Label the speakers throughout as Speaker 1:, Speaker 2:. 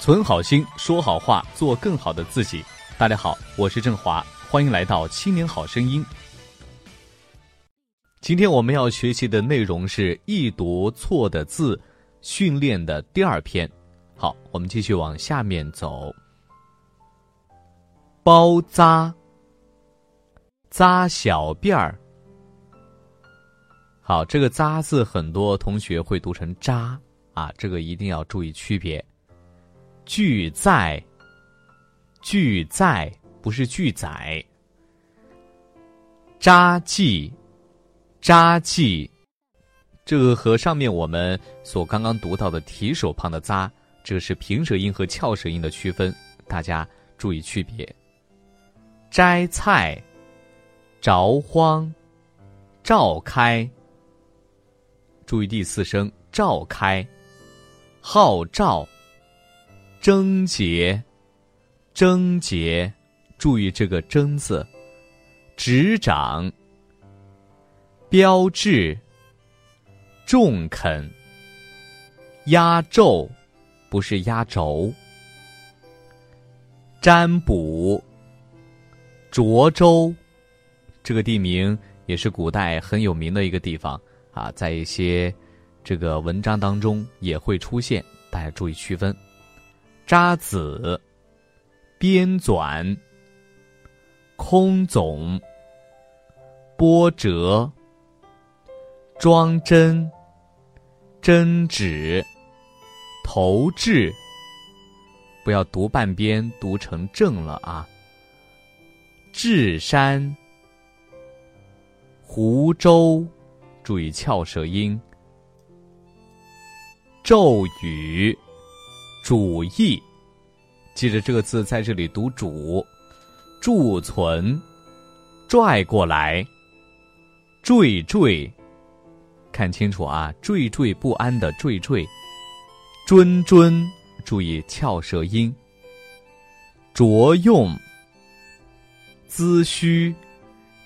Speaker 1: 存好心，说好话，做更好的自己。大家好，我是郑华，欢迎来到《青年好声音》。今天我们要学习的内容是易读错的字训练的第二篇。好，我们继续往下面走。包扎，扎小辫儿。好，这个“扎”字，很多同学会读成“扎”啊，这个一定要注意区别。拒在，拒在不是拒载。扎记，扎记，这个和上面我们所刚刚读到的提手旁的“扎”，这是平舌音和翘舌音的区分，大家注意区别。摘菜，着荒，召开。注意第四声，召开，号召。贞洁，贞洁，注意这个“贞”字。执掌，标志，重肯，压轴，不是压轴。占卜，涿州，这个地名也是古代很有名的一个地方啊，在一些这个文章当中也会出现，大家注意区分。扎子，编纂，空总，波折，装帧，针指，投掷。不要读半边读成正了啊！智山，湖州，注意翘舌音。咒语。主义，记着这个字在这里读主，贮存，拽过来，惴惴，看清楚啊，惴惴不安的惴惴，谆谆，注意翘舌音，着用，资虚，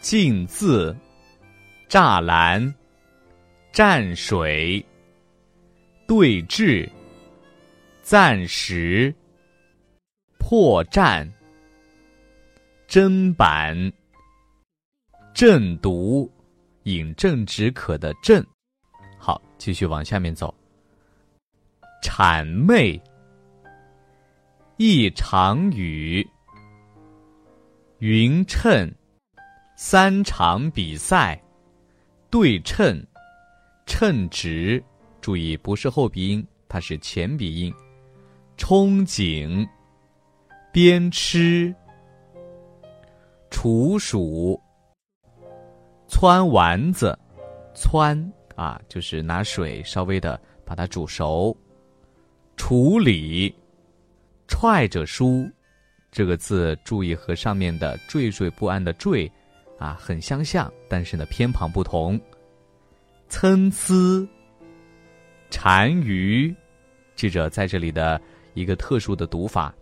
Speaker 1: 禁字，栅栏，蘸水，对峙。暂时，破绽，砧板，正读，饮鸩止渴的鸩。好，继续往下面走。谄媚，一场雨，匀称，三场比赛，对称，称职。注意，不是后鼻音，它是前鼻音。憧憬，边吃，处暑，汆丸子，汆啊，就是拿水稍微的把它煮熟。处理，踹着书，这个字注意和上面的惴惴不安的惴啊很相像，但是呢偏旁不同。参差，单于，记者在这里的。一个特殊的读法。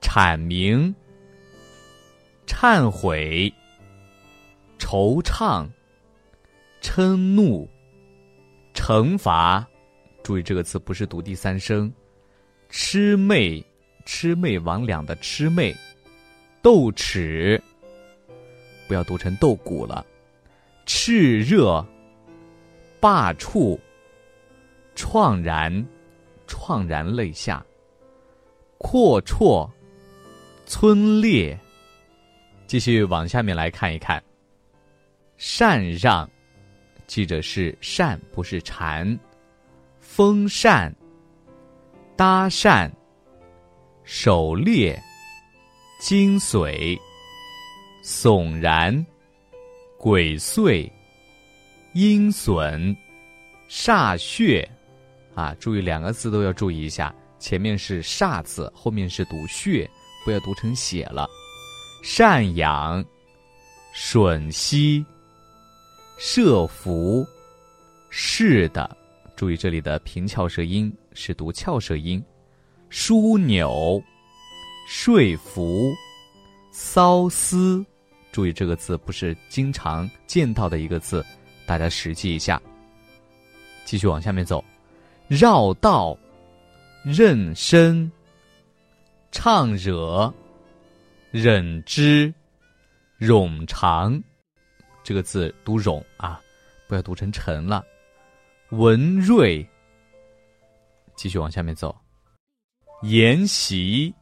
Speaker 1: 阐明、忏悔、惆怅、嗔怒、惩罚，注意这个词不是读第三声。魑魅、魑魅魍魉的魑魅，斗齿，不要读成斗骨了。炽热、罢黜、怆然。怆然泪下，阔绰，村列。继续往下面来看一看。禅让，记着是善，不是禅。风扇，搭讪，狩猎，精髓，悚然，鬼祟，阴损，煞血。啊，注意两个字都要注意一下，前面是“煞”字，后面是读“血”，不要读成“血”了。赡养、吮吸、设伏，是的，注意这里的平翘舌音是读翘舌音。枢纽、说服、骚思，注意这个字不是经常见到的一个字，大家实记一下。继续往下面走。绕道，妊娠，唱惹，忍之，冗长。这个字读冗啊，不要读成沉了。文瑞，继续往下面走。筵席，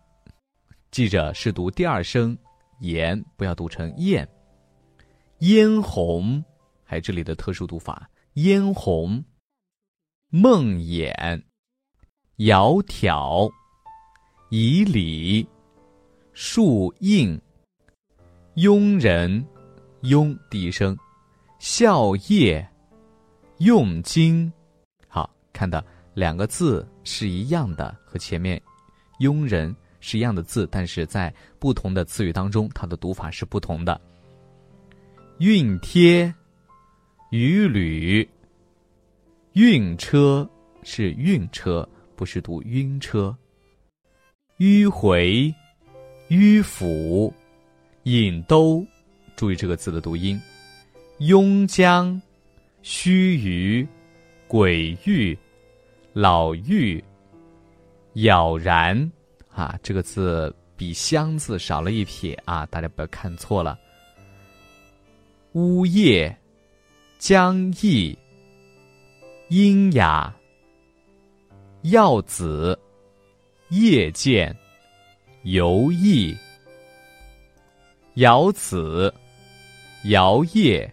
Speaker 1: 记着是读第二声言，不要读成燕。嫣红，还有这里的特殊读法。嫣红，梦魇，窈窕，以礼，树应，庸人，庸第一声，笑靥，用经。好，看到两个字是一样的，和前面庸人是一样的字，但是在不同的词语当中，它的读法是不同的。熨帖，鱼履，晕车是晕车，不是读晕车。迂回，迂腐，引兜，注意这个字的读音。庸将，须臾，鬼域，老妪，杳然，啊，这个字比香字少了一撇啊，大家不要看错了。呜咽，将意，阴雅，耀子，夜见，游弋，瑶子，摇曳，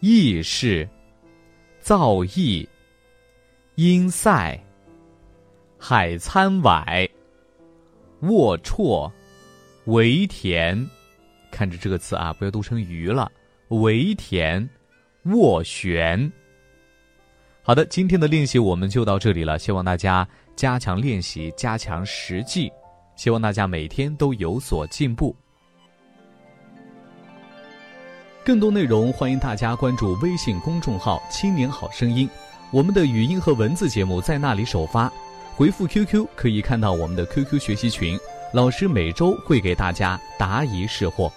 Speaker 1: 意事，造诣，阴塞，海参崴，龌龊，为田，看着这个词啊，不要读成鱼了。围田，斡旋。好的，今天的练习我们就到这里了。希望大家加强练习，加强实际。希望大家每天都有所进步。更多内容，欢迎大家关注微信公众号“青年好声音”，我们的语音和文字节目在那里首发。回复 QQ 可以看到我们的 QQ 学习群，老师每周会给大家答疑释惑。